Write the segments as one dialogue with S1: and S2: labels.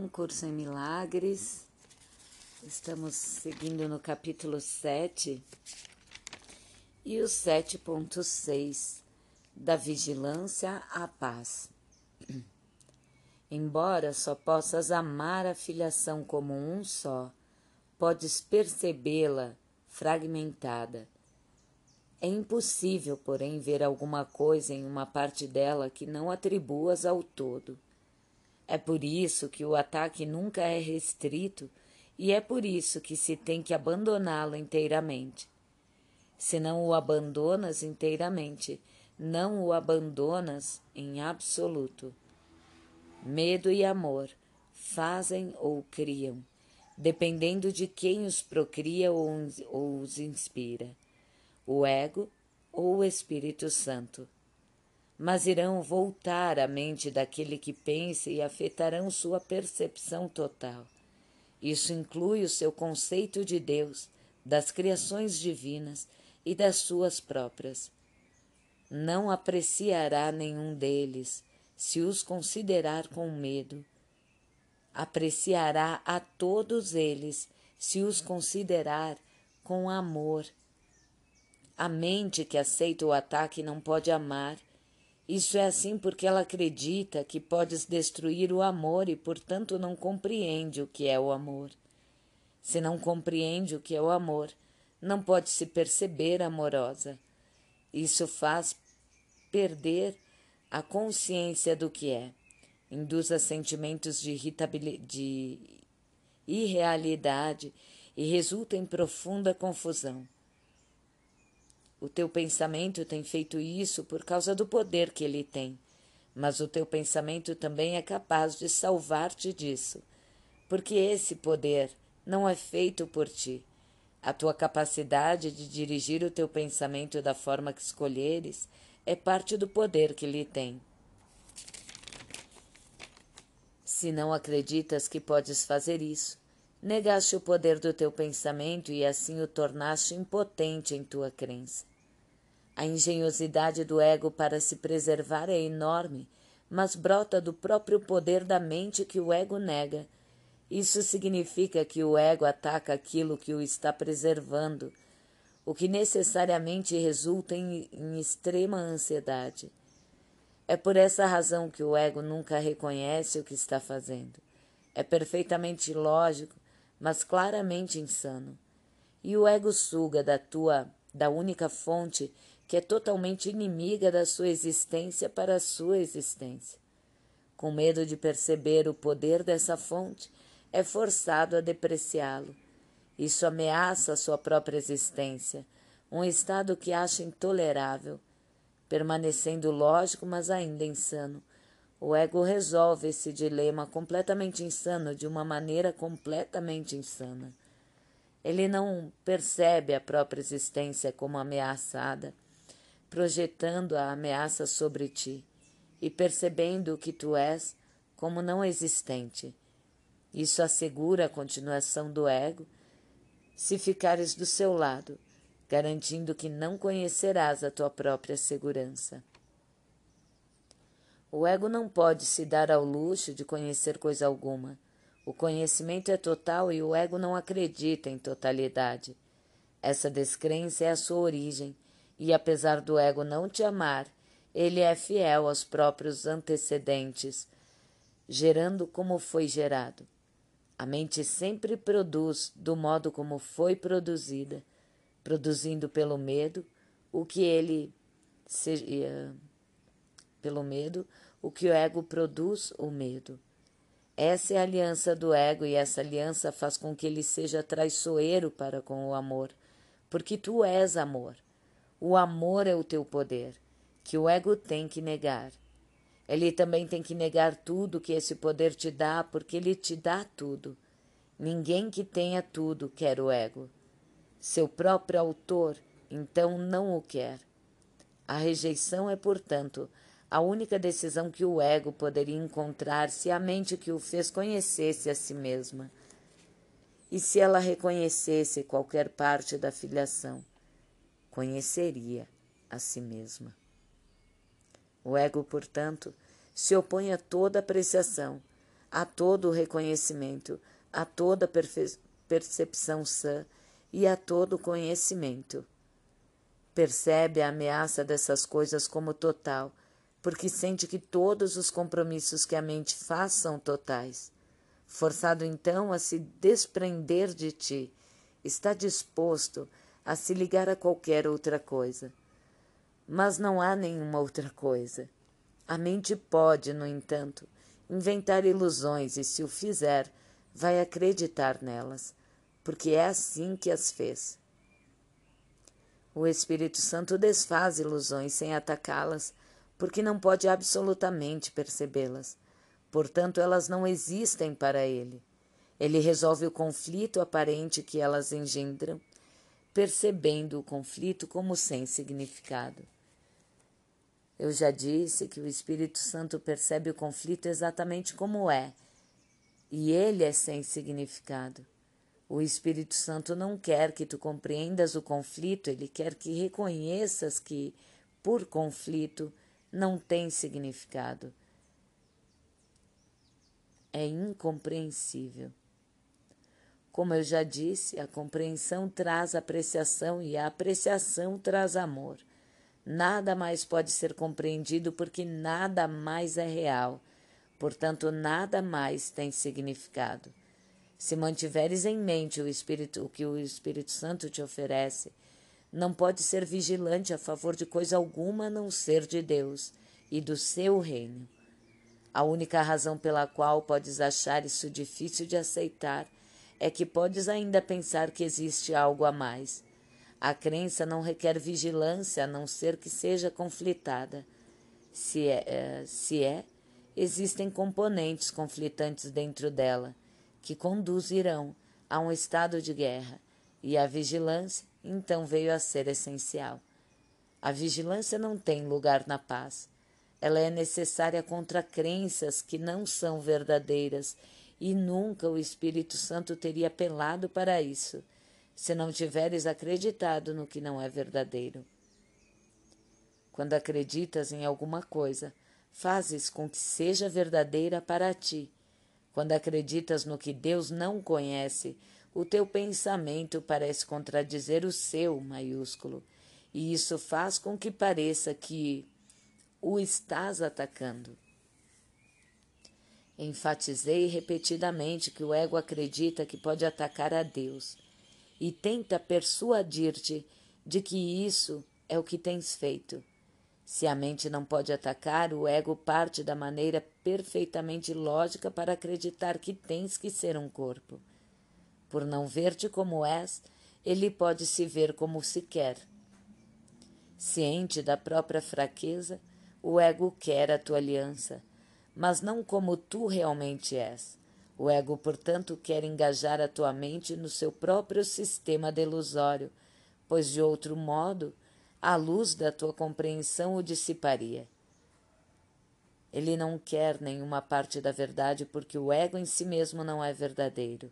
S1: Um curso em milagres. Estamos seguindo no capítulo 7 e o 7.6 da vigilância à paz. Embora só possas amar a filiação como um só, podes percebê-la fragmentada. É impossível, porém, ver alguma coisa em uma parte dela que não atribuas ao todo. É por isso que o ataque nunca é restrito e é por isso que se tem que abandoná-lo inteiramente. Se não o abandonas inteiramente, não o abandonas em absoluto. Medo e amor fazem ou criam, dependendo de quem os procria ou os inspira, o ego ou o Espírito Santo mas irão voltar à mente daquele que pensa e afetarão sua percepção total. Isso inclui o seu conceito de Deus, das criações divinas e das suas próprias. Não apreciará nenhum deles se os considerar com medo. Apreciará a todos eles se os considerar com amor. A mente que aceita o ataque não pode amar isso é assim porque ela acredita que podes destruir o amor e, portanto, não compreende o que é o amor. Se não compreende o que é o amor, não pode se perceber amorosa. Isso faz perder a consciência do que é, induz a sentimentos de, de irrealidade e resulta em profunda confusão. O teu pensamento tem feito isso por causa do poder que ele tem, mas o teu pensamento também é capaz de salvar-te disso, porque esse poder não é feito por ti. A tua capacidade de dirigir o teu pensamento da forma que escolheres é parte do poder que ele tem. Se não acreditas que podes fazer isso, negaste o poder do teu pensamento e assim o tornaste impotente em tua crença. A engenhosidade do ego para se preservar é enorme, mas brota do próprio poder da mente que o ego nega. Isso significa que o ego ataca aquilo que o está preservando, o que necessariamente resulta em, em extrema ansiedade. É por essa razão que o ego nunca reconhece o que está fazendo. É perfeitamente lógico, mas claramente insano. E o ego suga da tua, da única fonte que é totalmente inimiga da sua existência para a sua existência. Com medo de perceber o poder dessa fonte, é forçado a depreciá-lo. Isso ameaça a sua própria existência, um estado que acha intolerável. Permanecendo lógico, mas ainda insano, o ego resolve esse dilema completamente insano de uma maneira completamente insana. Ele não percebe a própria existência como ameaçada projetando a ameaça sobre ti e percebendo que tu és como não existente. Isso assegura a continuação do ego se ficares do seu lado, garantindo que não conhecerás a tua própria segurança. O ego não pode se dar ao luxo de conhecer coisa alguma. O conhecimento é total e o ego não acredita em totalidade. Essa descrença é a sua origem e apesar do ego não te amar, ele é fiel aos próprios antecedentes, gerando como foi gerado. A mente sempre produz do modo como foi produzida, produzindo pelo medo o que ele seja, pelo medo o que o ego produz, o medo. Essa é a aliança do ego e essa aliança faz com que ele seja traiçoeiro para com o amor, porque tu és amor. O amor é o teu poder, que o ego tem que negar. Ele também tem que negar tudo que esse poder te dá, porque ele te dá tudo. Ninguém que tenha tudo quer o ego. Seu próprio autor, então, não o quer. A rejeição é, portanto, a única decisão que o ego poderia encontrar se a mente que o fez conhecesse a si mesma. E se ela reconhecesse qualquer parte da filiação conheceria a si mesma. O ego, portanto, se opõe a toda apreciação, a todo reconhecimento, a toda percepção sã e a todo conhecimento. Percebe a ameaça dessas coisas como total, porque sente que todos os compromissos que a mente faz são totais. Forçado então a se desprender de ti, está disposto a se ligar a qualquer outra coisa. Mas não há nenhuma outra coisa. A mente pode, no entanto, inventar ilusões e, se o fizer, vai acreditar nelas, porque é assim que as fez. O Espírito Santo desfaz ilusões sem atacá-las, porque não pode absolutamente percebê-las. Portanto, elas não existem para ele. Ele resolve o conflito aparente que elas engendram, percebendo o conflito como sem significado. Eu já disse que o Espírito Santo percebe o conflito exatamente como é, e ele é sem significado. O Espírito Santo não quer que tu compreendas o conflito, ele quer que reconheças que, por conflito, não tem significado. É incompreensível. Como eu já disse, a compreensão traz apreciação e a apreciação traz amor. Nada mais pode ser compreendido porque nada mais é real, portanto, nada mais tem significado. Se mantiveres em mente o, Espírito, o que o Espírito Santo te oferece, não pode ser vigilante a favor de coisa alguma a não ser de Deus e do seu reino. A única razão pela qual podes achar isso difícil de aceitar é que podes ainda pensar que existe algo a mais. A crença não requer vigilância a não ser que seja conflitada. Se é, é se é existem componentes conflitantes dentro dela que conduzirão a um estado de guerra, e a vigilância então veio a ser essencial. A vigilância não tem lugar na paz. Ela é necessária contra crenças que não são verdadeiras, e nunca o Espírito Santo teria apelado para isso, se não tiveres acreditado no que não é verdadeiro. Quando acreditas em alguma coisa, fazes com que seja verdadeira para ti quando acreditas no que Deus não conhece, o teu pensamento parece contradizer o seu maiúsculo, e isso faz com que pareça que o estás atacando. Enfatizei repetidamente que o ego acredita que pode atacar a Deus e tenta persuadir-te de que isso é o que tens feito. Se a mente não pode atacar, o ego parte da maneira perfeitamente lógica para acreditar que tens que ser um corpo. Por não ver-te como és, ele pode se ver como se quer. Ciente da própria fraqueza, o ego quer a tua aliança, mas não como tu realmente és. O ego, portanto, quer engajar a tua mente no seu próprio sistema delusório, pois de outro modo a luz da tua compreensão o dissiparia. Ele não quer nenhuma parte da verdade porque o ego em si mesmo não é verdadeiro.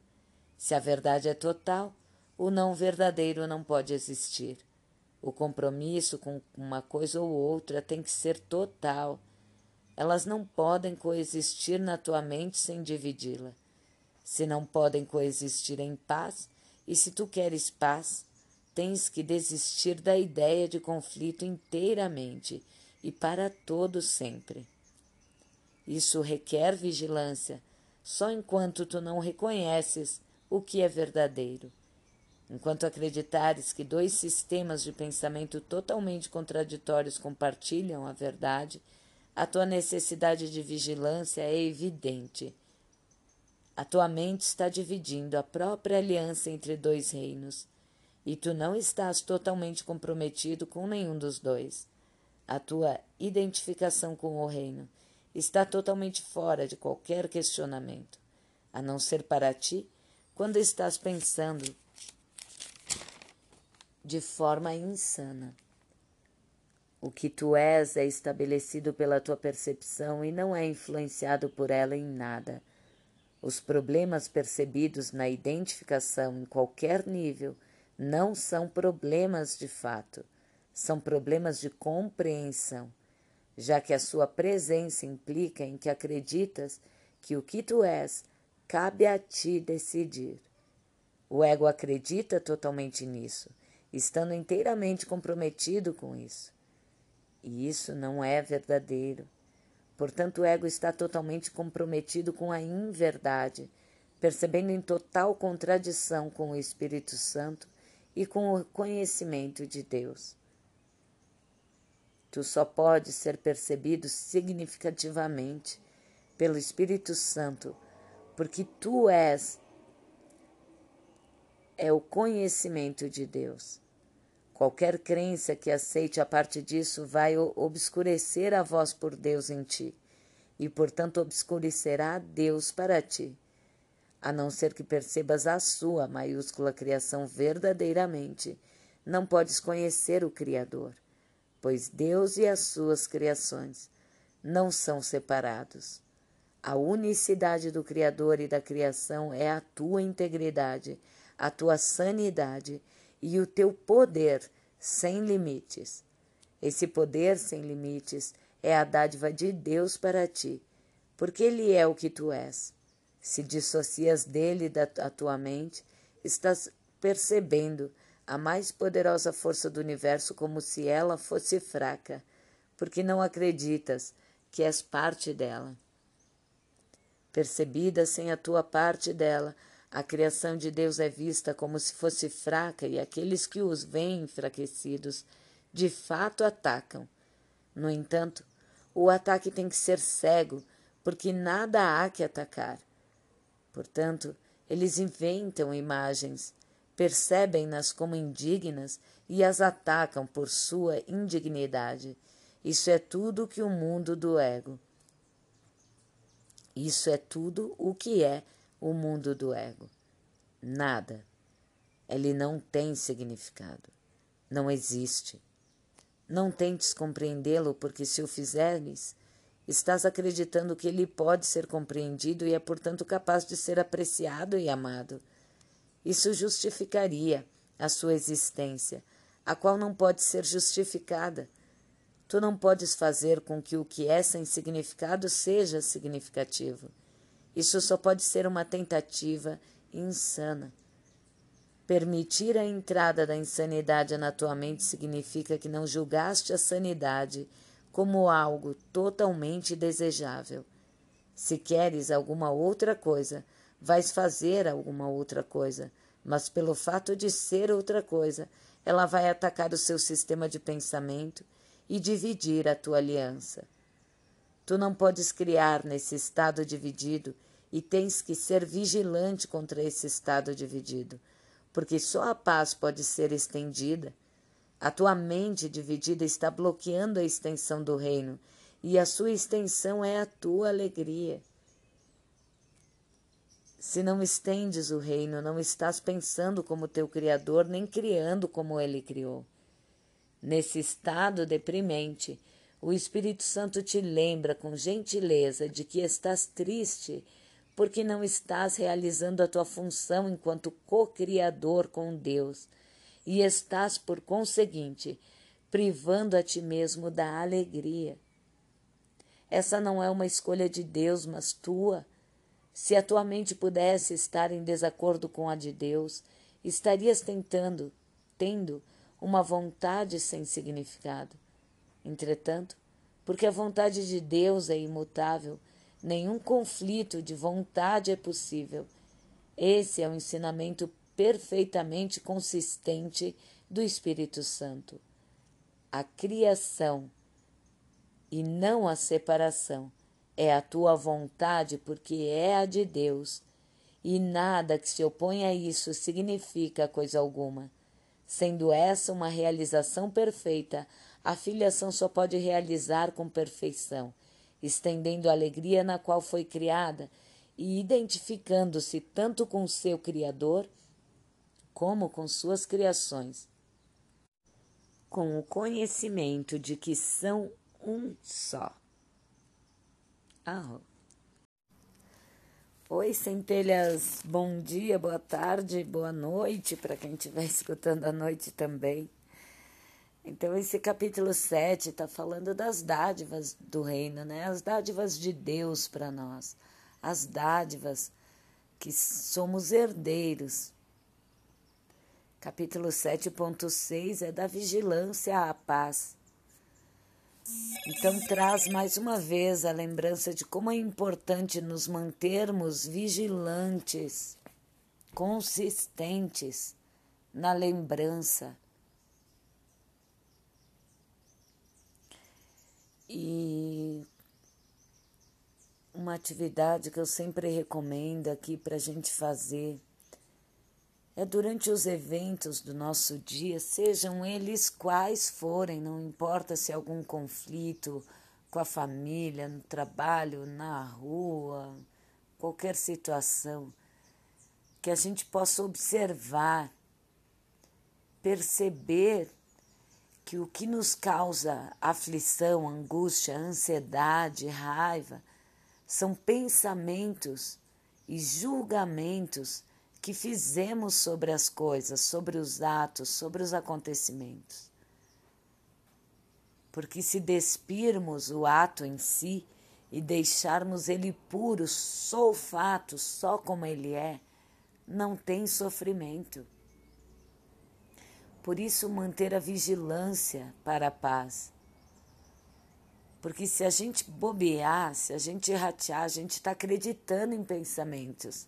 S1: Se a verdade é total, o não verdadeiro não pode existir. O compromisso com uma coisa ou outra tem que ser total. Elas não podem coexistir na tua mente sem dividi-la. Se não podem coexistir em paz, e se tu queres paz, tens que desistir da ideia de conflito inteiramente e para todo sempre. Isso requer vigilância, só enquanto tu não reconheces o que é verdadeiro. Enquanto acreditares que dois sistemas de pensamento totalmente contraditórios compartilham a verdade, a tua necessidade de vigilância é evidente. A tua mente está dividindo a própria aliança entre dois reinos e tu não estás totalmente comprometido com nenhum dos dois. A tua identificação com o reino está totalmente fora de qualquer questionamento, a não ser para ti quando estás pensando de forma insana. O que tu és é estabelecido pela tua percepção e não é influenciado por ela em nada. Os problemas percebidos na identificação em qualquer nível não são problemas de fato, são problemas de compreensão, já que a sua presença implica em que acreditas que o que tu és cabe a ti decidir. O ego acredita totalmente nisso, estando inteiramente comprometido com isso. E isso não é verdadeiro. Portanto, o ego está totalmente comprometido com a inverdade, percebendo em total contradição com o Espírito Santo e com o conhecimento de Deus. Tu só podes ser percebido significativamente pelo Espírito Santo, porque tu és é o conhecimento de Deus. Qualquer crença que aceite a parte disso vai obscurecer a voz por Deus em ti, e portanto obscurecerá Deus para ti, a não ser que percebas a sua maiúscula criação verdadeiramente. Não podes conhecer o Criador, pois Deus e as suas criações não são separados. A unicidade do Criador e da criação é a tua integridade a tua sanidade e o teu poder sem limites. Esse poder sem limites é a dádiva de Deus para ti, porque Ele é o que tu és. Se dissocias dele da tua mente, estás percebendo a mais poderosa força do universo como se ela fosse fraca, porque não acreditas que és parte dela. Percebida sem a tua parte dela, a criação de Deus é vista como se fosse fraca e aqueles que os veem enfraquecidos de fato atacam. No entanto, o ataque tem que ser cego, porque nada há que atacar. Portanto, eles inventam imagens, percebem-nas como indignas e as atacam por sua indignidade. Isso é tudo que o mundo do ego. Isso é tudo o que é o mundo do ego. Nada. Ele não tem significado. Não existe. Não tentes compreendê-lo, porque se o fizeres, estás acreditando que ele pode ser compreendido e é, portanto, capaz de ser apreciado e amado. Isso justificaria a sua existência, a qual não pode ser justificada. Tu não podes fazer com que o que é sem significado seja significativo. Isso só pode ser uma tentativa insana. Permitir a entrada da insanidade na tua mente significa que não julgaste a sanidade como algo totalmente desejável. Se queres alguma outra coisa, vais fazer alguma outra coisa, mas pelo fato de ser outra coisa, ela vai atacar o seu sistema de pensamento e dividir a tua aliança. Tu não podes criar nesse estado dividido e tens que ser vigilante contra esse estado dividido, porque só a paz pode ser estendida. A tua mente dividida está bloqueando a extensão do reino, e a sua extensão é a tua alegria. Se não estendes o reino, não estás pensando como teu Criador, nem criando como ele criou. Nesse estado deprimente, o Espírito Santo te lembra com gentileza de que estás triste porque não estás realizando a tua função enquanto co-criador com Deus e estás, por conseguinte, privando a ti mesmo da alegria. Essa não é uma escolha de Deus, mas tua. Se a tua mente pudesse estar em desacordo com a de Deus, estarias tentando, tendo uma vontade sem significado. Entretanto, porque a vontade de Deus é imutável, Nenhum conflito de vontade é possível. Esse é o ensinamento perfeitamente consistente do Espírito Santo. A criação e não a separação é a tua vontade porque é a de Deus, e nada que se opõe a isso significa coisa alguma. Sendo essa uma realização perfeita, a filiação só pode realizar com perfeição estendendo a alegria na qual foi criada e identificando-se tanto com seu Criador como com suas criações, com o conhecimento de que são um só. Ah. Oi, centelhas, bom dia, boa tarde, boa noite para quem estiver escutando à noite também. Então, esse capítulo 7 está falando das dádivas do reino, né? As dádivas de Deus para nós. as dádivas que somos herdeiros. Capítulo 7.6 é da vigilância à paz. Então, traz mais uma vez a lembrança de como é importante nos mantermos vigilantes, consistentes na lembrança. E uma atividade que eu sempre recomendo aqui para a gente fazer é durante os eventos do nosso dia, sejam eles quais forem, não importa se é algum conflito com a família, no trabalho, na rua, qualquer situação, que a gente possa observar, perceber que o que nos causa aflição, angústia, ansiedade, raiva, são pensamentos e julgamentos que fizemos sobre as coisas, sobre os atos, sobre os acontecimentos. Porque se despirmos o ato em si e deixarmos ele puro, só o fato, só como ele é, não tem sofrimento. Por isso, manter a vigilância para a paz. Porque se a gente bobear, se a gente ratear, a gente está acreditando em pensamentos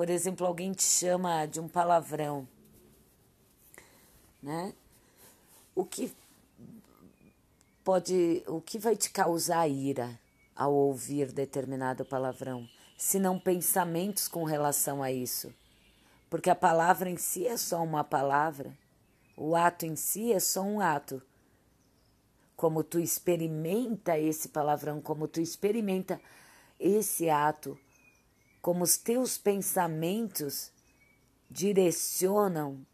S1: por exemplo, alguém te chama de um palavrão, né? O que pode, o que vai te causar ira ao ouvir determinado palavrão, se não pensamentos com relação a isso? Porque a palavra em si é só uma palavra, o ato em si é só um ato. Como tu experimenta esse palavrão, como tu experimenta esse ato, como os teus pensamentos direcionam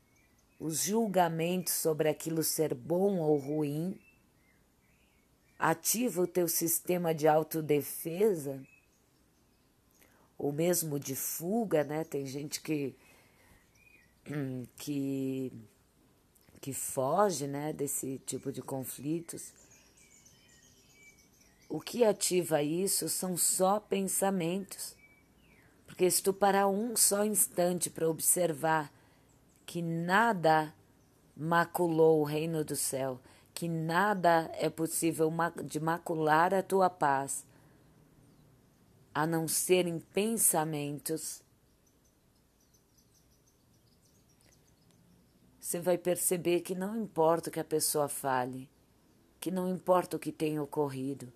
S1: os julgamentos sobre aquilo ser bom ou ruim, ativa o teu sistema de autodefesa, ou mesmo de fuga, né? Tem gente que que que foge, né, desse tipo de conflitos. O que ativa isso são só pensamentos. Porque se tu parar um só instante para observar que nada maculou o reino do céu, que nada é possível de macular a tua paz, a não ser em pensamentos, você vai perceber que não importa o que a pessoa fale, que não importa o que tenha ocorrido,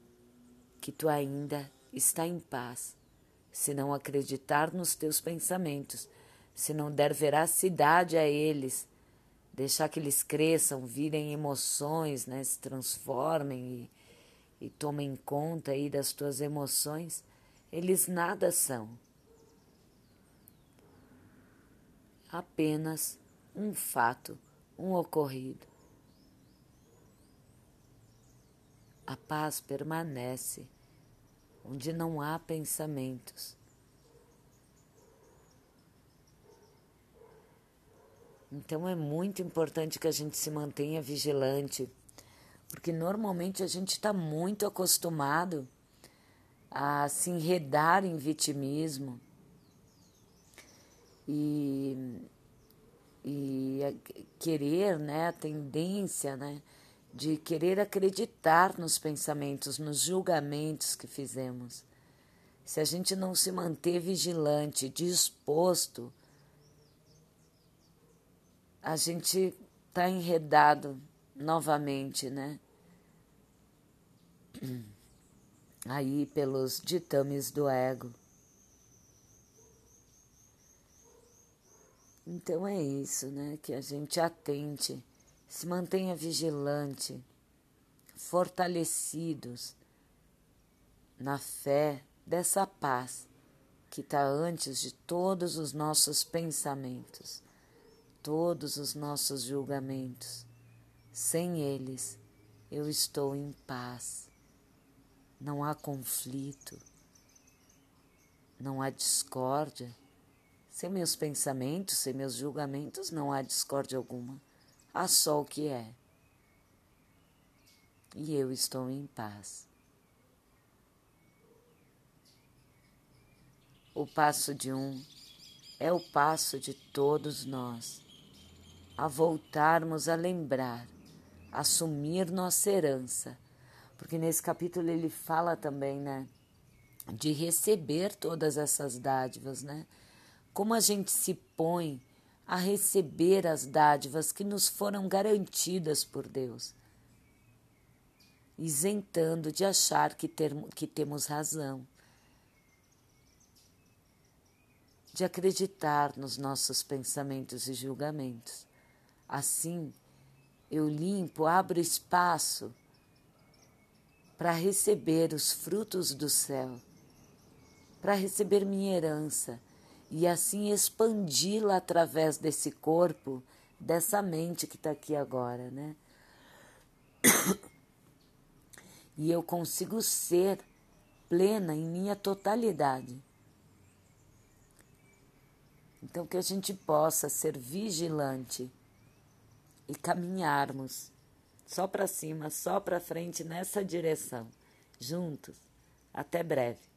S1: que tu ainda está em paz se não acreditar nos teus pensamentos, se não der veracidade a eles, deixar que eles cresçam, virem emoções, né, se transformem e, e tomem conta aí das tuas emoções, eles nada são. Apenas um fato, um ocorrido. A paz permanece onde não há pensamentos. Então é muito importante que a gente se mantenha vigilante, porque normalmente a gente está muito acostumado a se enredar em vitimismo e, e querer, né, a tendência, né, de querer acreditar nos pensamentos, nos julgamentos que fizemos. Se a gente não se manter vigilante, disposto, a gente está enredado novamente, né? Aí pelos ditames do ego. Então é isso, né? Que a gente atente se mantenha vigilante, fortalecidos na fé dessa paz que está antes de todos os nossos pensamentos, todos os nossos julgamentos. Sem eles, eu estou em paz. Não há conflito, não há discórdia. Sem meus pensamentos, sem meus julgamentos, não há discórdia alguma há só o que é. E eu estou em paz. O passo de um é o passo de todos nós, a voltarmos a lembrar, assumir nossa herança, porque nesse capítulo ele fala também, né, de receber todas essas dádivas, né? Como a gente se põe a receber as dádivas que nos foram garantidas por Deus, isentando de achar que, que temos razão, de acreditar nos nossos pensamentos e julgamentos. Assim, eu limpo, abro espaço para receber os frutos do céu, para receber minha herança e assim expandi-la através desse corpo, dessa mente que está aqui agora, né? E eu consigo ser plena em minha totalidade. Então, que a gente possa ser vigilante e caminharmos só para cima, só para frente nessa direção, juntos. Até breve.